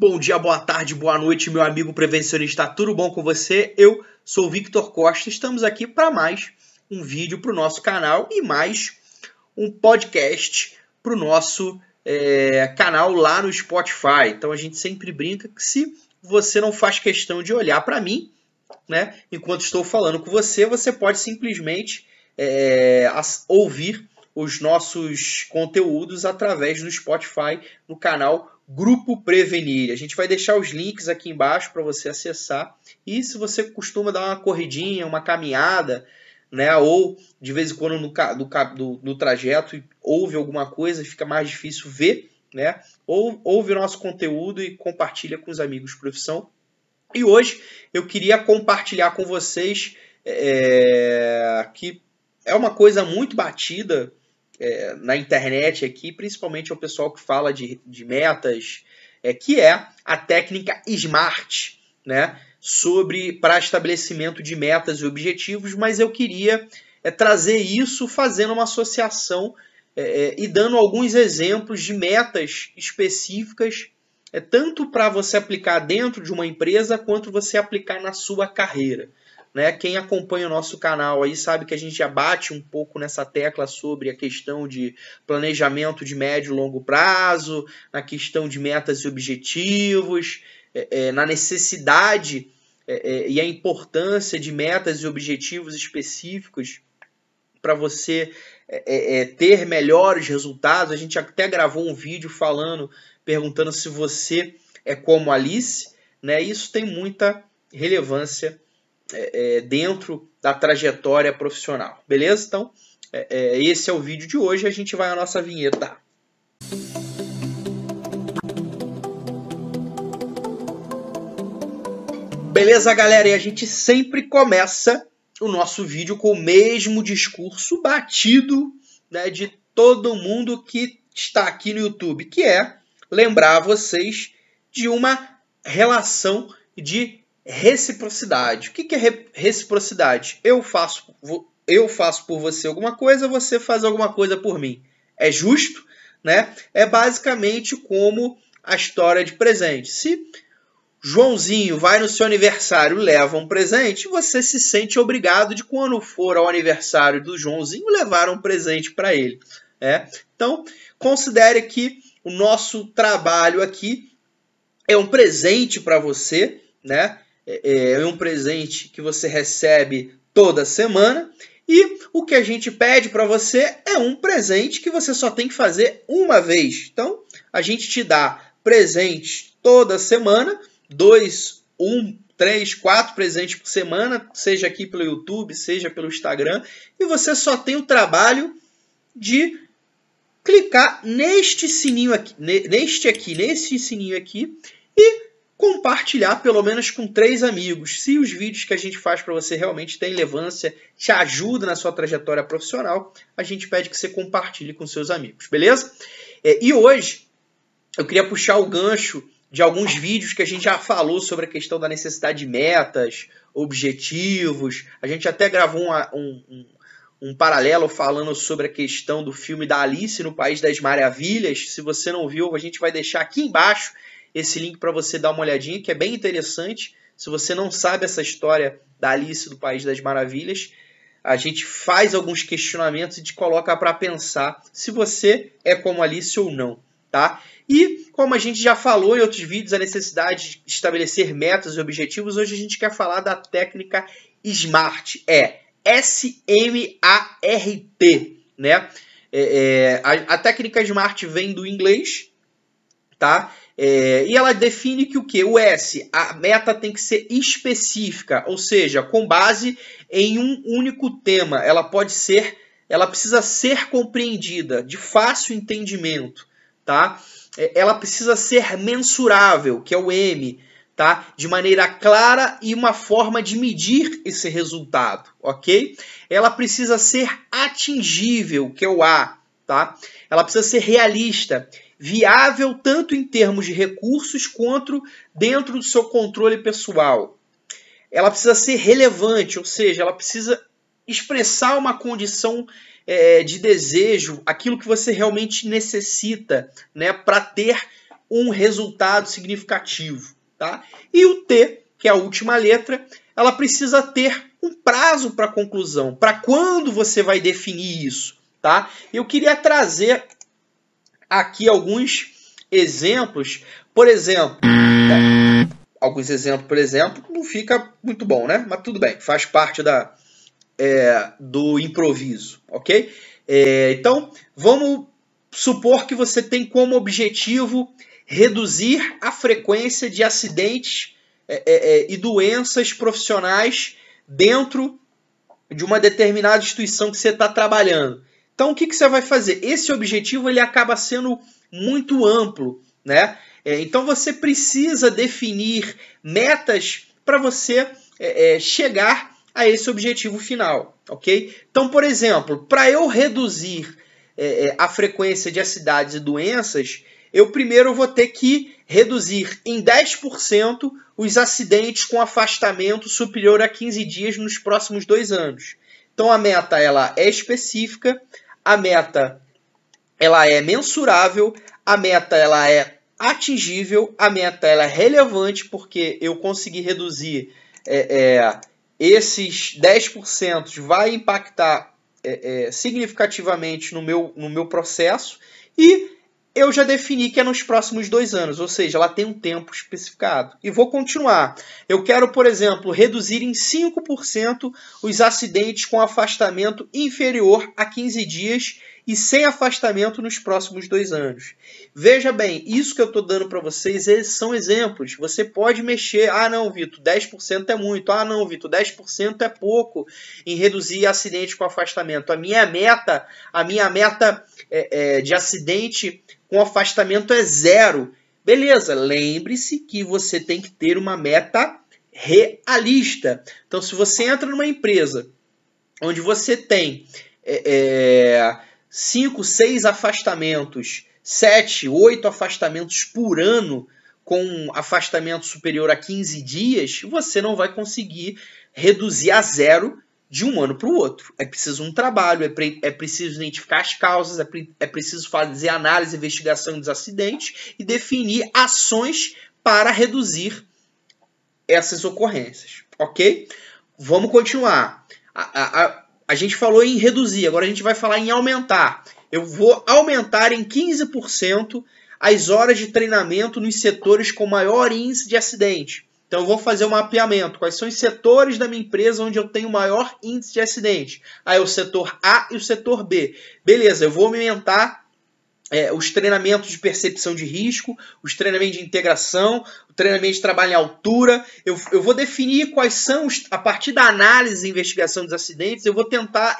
Bom dia, boa tarde, boa noite, meu amigo prevencionista. Tudo bom com você? Eu sou o Victor Costa. Estamos aqui para mais um vídeo para o nosso canal e mais um podcast para o nosso é, canal lá no Spotify. Então a gente sempre brinca que se você não faz questão de olhar para mim, né, enquanto estou falando com você, você pode simplesmente é, ouvir os nossos conteúdos através do Spotify no canal Grupo Prevenir. A gente vai deixar os links aqui embaixo para você acessar. E se você costuma dar uma corridinha, uma caminhada, né, ou de vez em quando no, do, no trajeto ouve alguma coisa, fica mais difícil ver, né, ou ouve o nosso conteúdo e compartilha com os amigos de profissão. E hoje eu queria compartilhar com vocês é, que é uma coisa muito batida é, na internet aqui, principalmente o pessoal que fala de, de metas, é, que é a técnica SMART, né? Sobre para estabelecimento de metas e objetivos, mas eu queria é, trazer isso fazendo uma associação é, é e dando alguns exemplos de metas específicas, é, tanto para você aplicar dentro de uma empresa quanto você aplicar na sua carreira. Né? Quem acompanha o nosso canal aí sabe que a gente já bate um pouco nessa tecla sobre a questão de planejamento de médio e longo prazo, na questão de metas e objetivos, é, é, na necessidade é, é e a importância de metas e objetivos específicos para você é, é, ter melhores resultados. A gente até gravou um vídeo falando, perguntando se você é como Alice, né? Isso tem muita relevância é, é, dentro da trajetória profissional. Beleza? Então, é, é, esse é o vídeo de hoje. A gente vai à nossa vinheta. Beleza, galera? E a gente sempre começa o nosso vídeo com o mesmo discurso batido né, de todo mundo que está aqui no YouTube, que é lembrar vocês de uma relação de reciprocidade. O que é reciprocidade? Eu faço, eu faço por você alguma coisa, você faz alguma coisa por mim. É justo, né? É basicamente como a história de presente. Se Joãozinho vai no seu aniversário leva um presente, você se sente obrigado de quando for ao aniversário do Joãozinho levar um presente para ele. É? Então, considere que o nosso trabalho aqui é um presente para você, né? É, é um presente que você recebe toda semana. E o que a gente pede para você é um presente que você só tem que fazer uma vez. Então, a gente te dá presentes toda semana, dois, um, três, quatro presentes por semana, seja aqui pelo YouTube, seja pelo Instagram, e você só tem o trabalho de clicar neste sininho aqui, neste aqui, neste sininho aqui, e compartilhar pelo menos com três amigos. Se os vídeos que a gente faz para você realmente têm relevância, te ajuda na sua trajetória profissional, a gente pede que você compartilhe com seus amigos, beleza? É, e hoje eu queria puxar o gancho de alguns vídeos que a gente já falou sobre a questão da necessidade de metas, objetivos. A gente até gravou um, um, um paralelo falando sobre a questão do filme da Alice no País das Maravilhas. Se você não viu, a gente vai deixar aqui embaixo esse link para você dar uma olhadinha, que é bem interessante. Se você não sabe essa história da Alice do País das Maravilhas, a gente faz alguns questionamentos e te coloca para pensar se você é como Alice ou não, tá? E como a gente já falou em outros vídeos, a necessidade de estabelecer metas e objetivos, hoje a gente quer falar da técnica SMART, é S-M-A-R-T, né? É, é, a, a técnica SMART vem do inglês, tá? É, e ela define que o que? O S, a meta tem que ser específica, ou seja, com base em um único tema. Ela pode ser, ela precisa ser compreendida, de fácil entendimento, tá? É, ela precisa ser mensurável, que é o M, tá? De maneira clara e uma forma de medir esse resultado, ok? Ela precisa ser atingível, que é o A, tá? Ela precisa ser realista viável tanto em termos de recursos quanto dentro do seu controle pessoal. Ela precisa ser relevante, ou seja, ela precisa expressar uma condição é, de desejo, aquilo que você realmente necessita, né, para ter um resultado significativo. Tá? E o T, que é a última letra, ela precisa ter um prazo para conclusão. Para quando você vai definir isso? Tá? Eu queria trazer aqui alguns exemplos. Por exemplo, né? alguns exemplos, por exemplo, não fica muito bom, né? Mas tudo bem, faz parte da, é, do improviso, ok? É, então, vamos supor que você tem como objetivo reduzir a frequência de acidentes é, é, é, e doenças profissionais dentro de uma determinada instituição que você está trabalhando. Então, o que, que você vai fazer? Esse objetivo ele acaba sendo muito amplo, né? É, então, você precisa definir metas para você é, é, chegar a esse objetivo final, ok? Então, por exemplo, para eu reduzir é, é, a frequência de acidentes e doenças, eu primeiro vou ter que reduzir em 10% os acidentes com afastamento superior a 15 dias nos próximos dois anos. Então a meta ela é específica, a meta ela é mensurável, a meta ela é atingível, a meta ela é relevante porque eu consegui reduzir é, é, esses 10% vai impactar é, é, significativamente no meu, no meu processo e eu já defini que é nos próximos dois anos, ou seja, ela tem um tempo especificado. E vou continuar. Eu quero, por exemplo, reduzir em 5% os acidentes com afastamento inferior a 15 dias e sem afastamento nos próximos dois anos. Veja bem, isso que eu estou dando para vocês são exemplos. Você pode mexer. Ah, não, Vitor, 10% é muito. Ah, não, Vitor, 10% é pouco em reduzir acidente com afastamento. A minha meta, a minha meta é, é, de acidente com afastamento é zero. Beleza, lembre-se que você tem que ter uma meta realista. Então, se você entra numa empresa onde você tem é, é 5, 6 afastamentos, 7, 8 afastamentos por ano, com afastamento superior a 15 dias, você não vai conseguir reduzir a zero de um ano para o outro. É preciso um trabalho, é, pre é preciso identificar as causas, é, pre é preciso fazer análise investigação dos acidentes e definir ações para reduzir essas ocorrências, ok? Vamos continuar. A, a, a gente falou em reduzir, agora a gente vai falar em aumentar. Eu vou aumentar em 15% as horas de treinamento nos setores com maior índice de acidente. Então eu vou fazer um mapeamento. Quais são os setores da minha empresa onde eu tenho maior índice de acidente? Aí é o setor A e o setor B. Beleza, eu vou aumentar é, os treinamentos de percepção de risco, os treinamentos de integração, o treinamento de trabalho em altura. Eu, eu vou definir quais são, os, a partir da análise e investigação dos acidentes, eu vou tentar,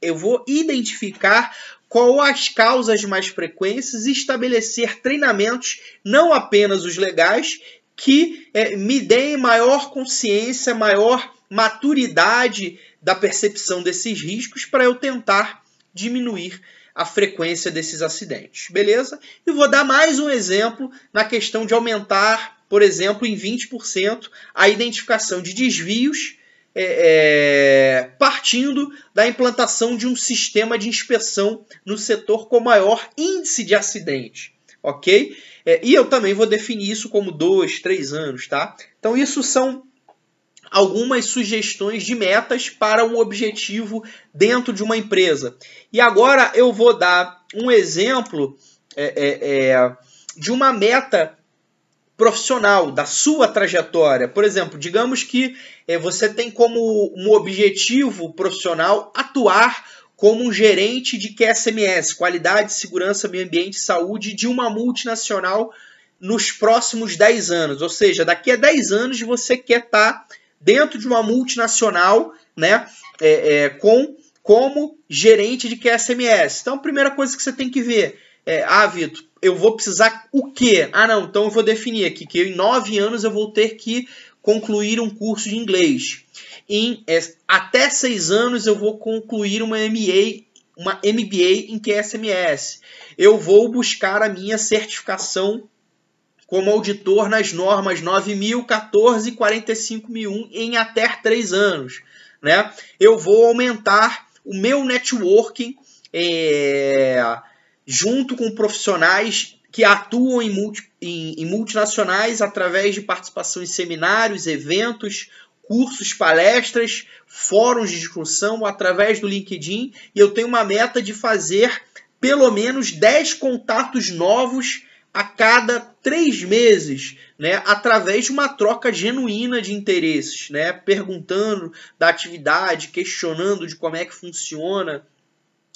eu vou identificar qual as causas mais frequentes e estabelecer treinamentos, não apenas os legais, que é, me deem maior consciência, maior maturidade da percepção desses riscos para eu tentar diminuir a frequência desses acidentes, beleza? E vou dar mais um exemplo na questão de aumentar, por exemplo, em 20% a identificação de desvios é, é, partindo da implantação de um sistema de inspeção no setor com maior índice de acidente, ok? É, e eu também vou definir isso como dois, três anos, tá? Então isso são algumas sugestões de metas para um objetivo dentro de uma empresa. E agora eu vou dar um exemplo é, é, é, de uma meta profissional, da sua trajetória. Por exemplo, digamos que é, você tem como um objetivo profissional atuar como um gerente de QSMS, qualidade, segurança, meio ambiente e saúde, de uma multinacional nos próximos 10 anos. Ou seja, daqui a 10 anos você quer estar tá dentro de uma multinacional, né, é, é, com como gerente de QSMS. Então, a primeira coisa que você tem que ver é, ah, Vitor, eu vou precisar o quê? Ah, não, então eu vou definir aqui que em nove anos eu vou ter que concluir um curso de inglês. Em é, até seis anos eu vou concluir uma MBA, uma MBA em QSMS. Eu vou buscar a minha certificação como auditor nas normas 9014 e 45001 em até 3 anos. Né? Eu vou aumentar o meu networking é, junto com profissionais que atuam em, multi, em, em multinacionais através de participação em seminários, eventos, cursos, palestras, fóruns de discussão através do LinkedIn e eu tenho uma meta de fazer pelo menos 10 contatos novos a cada três meses, né, através de uma troca genuína de interesses, né, perguntando da atividade, questionando de como é que funciona,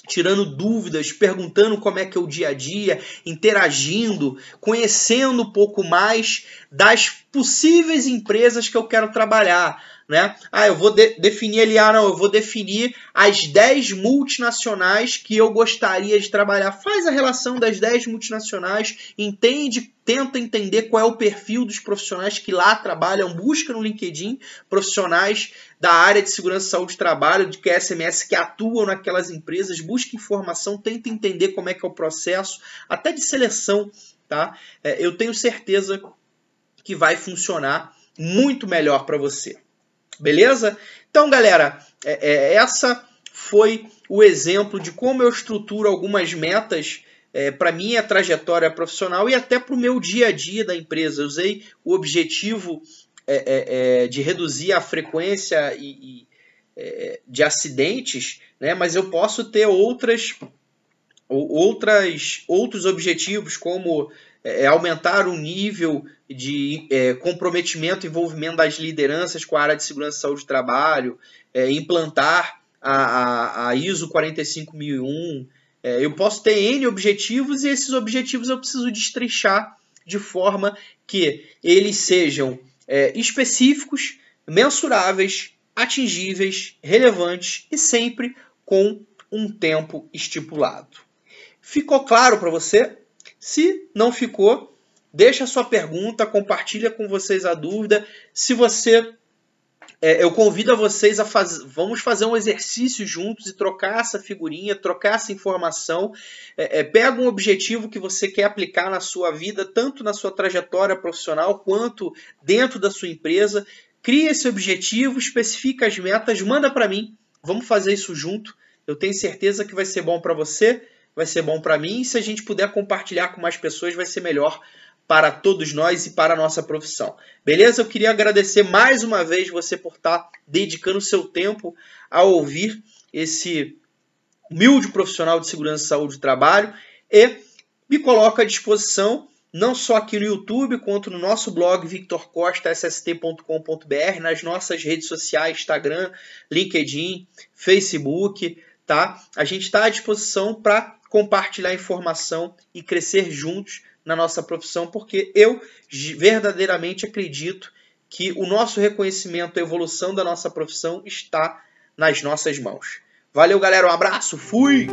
tirando dúvidas, perguntando como é que é o dia a dia, interagindo, conhecendo um pouco mais das possíveis empresas que eu quero trabalhar, né? Ah, eu vou de definir ali, ah, não, eu vou definir as 10 multinacionais que eu gostaria de trabalhar. Faz a relação das 10 multinacionais, entende, tenta entender qual é o perfil dos profissionais que lá trabalham, busca no LinkedIn profissionais da área de segurança, saúde e trabalho, de QSMS que atuam naquelas empresas, busca informação, tenta entender como é que é o processo, até de seleção, tá? É, eu tenho certeza que vai funcionar muito melhor para você. Beleza? Então, galera, é, é, essa foi o exemplo de como eu estruturo algumas metas é, para minha trajetória profissional e até para o meu dia a dia da empresa. Eu usei o objetivo é, é, é de reduzir a frequência e, e é, de acidentes, né? mas eu posso ter outras, outras, outros objetivos, como aumentar o nível de é, comprometimento e envolvimento das lideranças com a área de segurança e saúde do trabalho, é, implantar a, a, a, ISO 45001. É, eu posso ter N objetivos e esses objetivos eu preciso destrechar de forma que eles sejam é, específicos, mensuráveis, atingíveis, relevantes e sempre com um tempo estipulado. Ficou claro para você? Se não ficou, deixa a sua pergunta, compartilha com vocês a dúvida. Se você é, eu convido a vocês a fazer. Vamos fazer um exercício juntos e trocar essa figurinha, trocar essa informação. É, é, pega um objetivo que você quer aplicar na sua vida, tanto na sua trajetória profissional quanto dentro da sua empresa. Cria esse objetivo, especifica as metas, manda para mim. Vamos fazer isso junto. Eu tenho certeza que vai ser bom para você vai ser bom para mim. E se a gente puder compartilhar com mais pessoas, vai ser melhor para todos nós e para a nossa profissão. Beleza? Eu queria agradecer mais uma vez você por estar dedicando seu tempo a ouvir esse humilde profissional de segurança, saúde e trabalho e me coloco à disposição não só aqui no YouTube, quanto no nosso blog victorcostasst.com.br, nas nossas redes sociais, Instagram, LinkedIn, Facebook, tá? A gente está à disposição para compartilhar informação e crescer juntos na nossa profissão, porque eu verdadeiramente acredito que o nosso reconhecimento, a evolução da nossa profissão está nas nossas mãos. Valeu, galera, um abraço, fui!